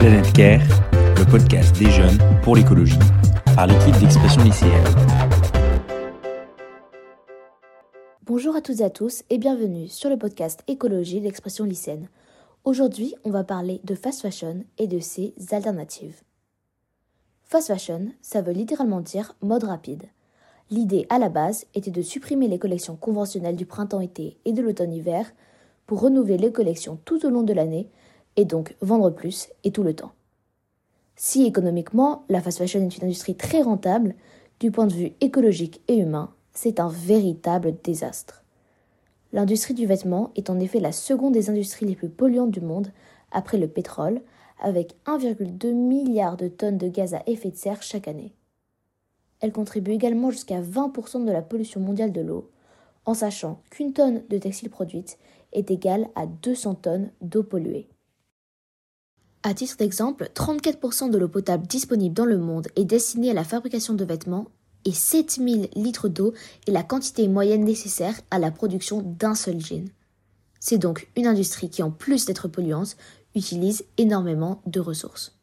Planète Care, le podcast des jeunes pour l'écologie, par l'équipe d'expression lycéenne. Bonjour à toutes et à tous et bienvenue sur le podcast Écologie d'expression lycéenne. Aujourd'hui, on va parler de fast fashion et de ses alternatives. Fast fashion, ça veut littéralement dire mode rapide. L'idée à la base était de supprimer les collections conventionnelles du printemps-été et de l'automne-hiver pour renouveler les collections tout au long de l'année et donc vendre plus et tout le temps. Si économiquement, la fast fashion est une industrie très rentable, du point de vue écologique et humain, c'est un véritable désastre. L'industrie du vêtement est en effet la seconde des industries les plus polluantes du monde, après le pétrole, avec 1,2 milliard de tonnes de gaz à effet de serre chaque année. Elle contribue également jusqu'à 20% de la pollution mondiale de l'eau, en sachant qu'une tonne de textiles produite est égale à 200 tonnes d'eau polluée. À titre d'exemple, 34% de l'eau potable disponible dans le monde est destinée à la fabrication de vêtements et 7000 litres d'eau est la quantité moyenne nécessaire à la production d'un seul jean. C'est donc une industrie qui, en plus d'être polluante, utilise énormément de ressources.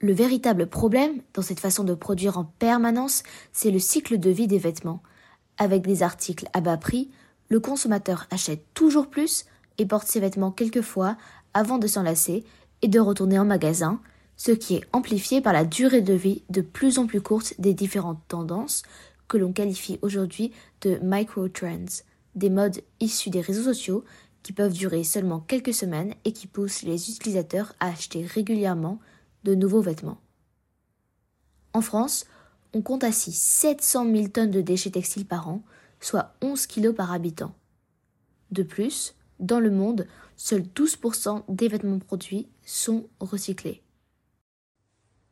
Le véritable problème dans cette façon de produire en permanence, c'est le cycle de vie des vêtements. Avec des articles à bas prix, le consommateur achète toujours plus et porte ses vêtements quelques fois avant de s'en lasser et de retourner en magasin, ce qui est amplifié par la durée de vie de plus en plus courte des différentes tendances que l'on qualifie aujourd'hui de micro-trends, des modes issus des réseaux sociaux qui peuvent durer seulement quelques semaines et qui poussent les utilisateurs à acheter régulièrement de nouveaux vêtements. En France, on compte ainsi 700 000 tonnes de déchets textiles par an, soit 11 kg par habitant. De plus, dans le monde, seuls 12% des vêtements produits sont recyclés.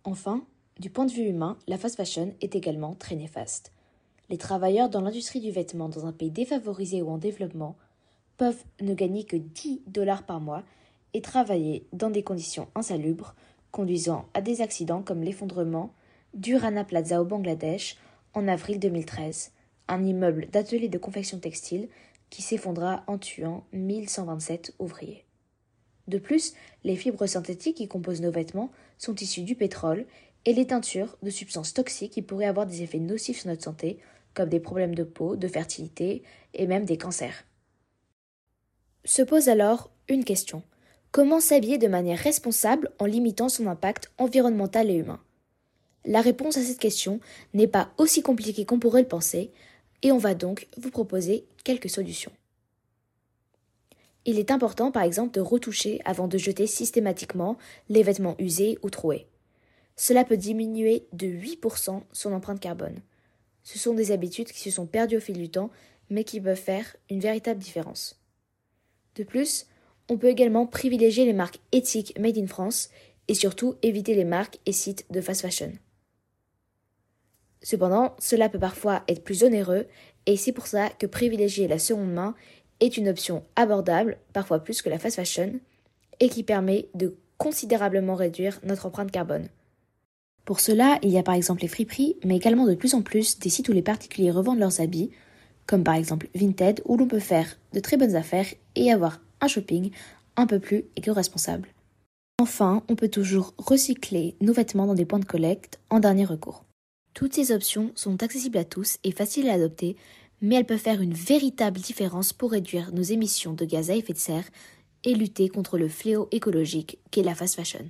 Enfin, du point de vue humain, la fast fashion est également très néfaste. Les travailleurs dans l'industrie du vêtement dans un pays défavorisé ou en développement peuvent ne gagner que 10 dollars par mois et travailler dans des conditions insalubres, conduisant à des accidents comme l'effondrement du Rana Plaza au Bangladesh en avril 2013, un immeuble d'atelier de confection textile qui s'effondra en tuant 1127 ouvriers. De plus, les fibres synthétiques qui composent nos vêtements sont issues du pétrole et les teintures de substances toxiques qui pourraient avoir des effets nocifs sur notre santé, comme des problèmes de peau, de fertilité et même des cancers. Se pose alors une question. Comment s'habiller de manière responsable en limitant son impact environnemental et humain? La réponse à cette question n'est pas aussi compliquée qu'on pourrait le penser, et on va donc vous proposer quelques solutions. Il est important par exemple de retoucher avant de jeter systématiquement les vêtements usés ou troués. Cela peut diminuer de 8% son empreinte carbone. Ce sont des habitudes qui se sont perdues au fil du temps, mais qui peuvent faire une véritable différence. De plus, on peut également privilégier les marques éthiques made in France et surtout éviter les marques et sites de fast fashion. Cependant, cela peut parfois être plus onéreux et c'est pour ça que privilégier la seconde main est une option abordable, parfois plus que la fast fashion, et qui permet de considérablement réduire notre empreinte carbone. Pour cela, il y a par exemple les friperies, mais également de plus en plus des sites où les particuliers revendent leurs habits, comme par exemple Vinted, où l'on peut faire de très bonnes affaires et avoir un shopping un peu plus éco-responsable. Enfin, on peut toujours recycler nos vêtements dans des points de collecte en dernier recours. Toutes ces options sont accessibles à tous et faciles à adopter, mais elles peuvent faire une véritable différence pour réduire nos émissions de gaz à effet de serre et lutter contre le fléau écologique qu'est la fast fashion.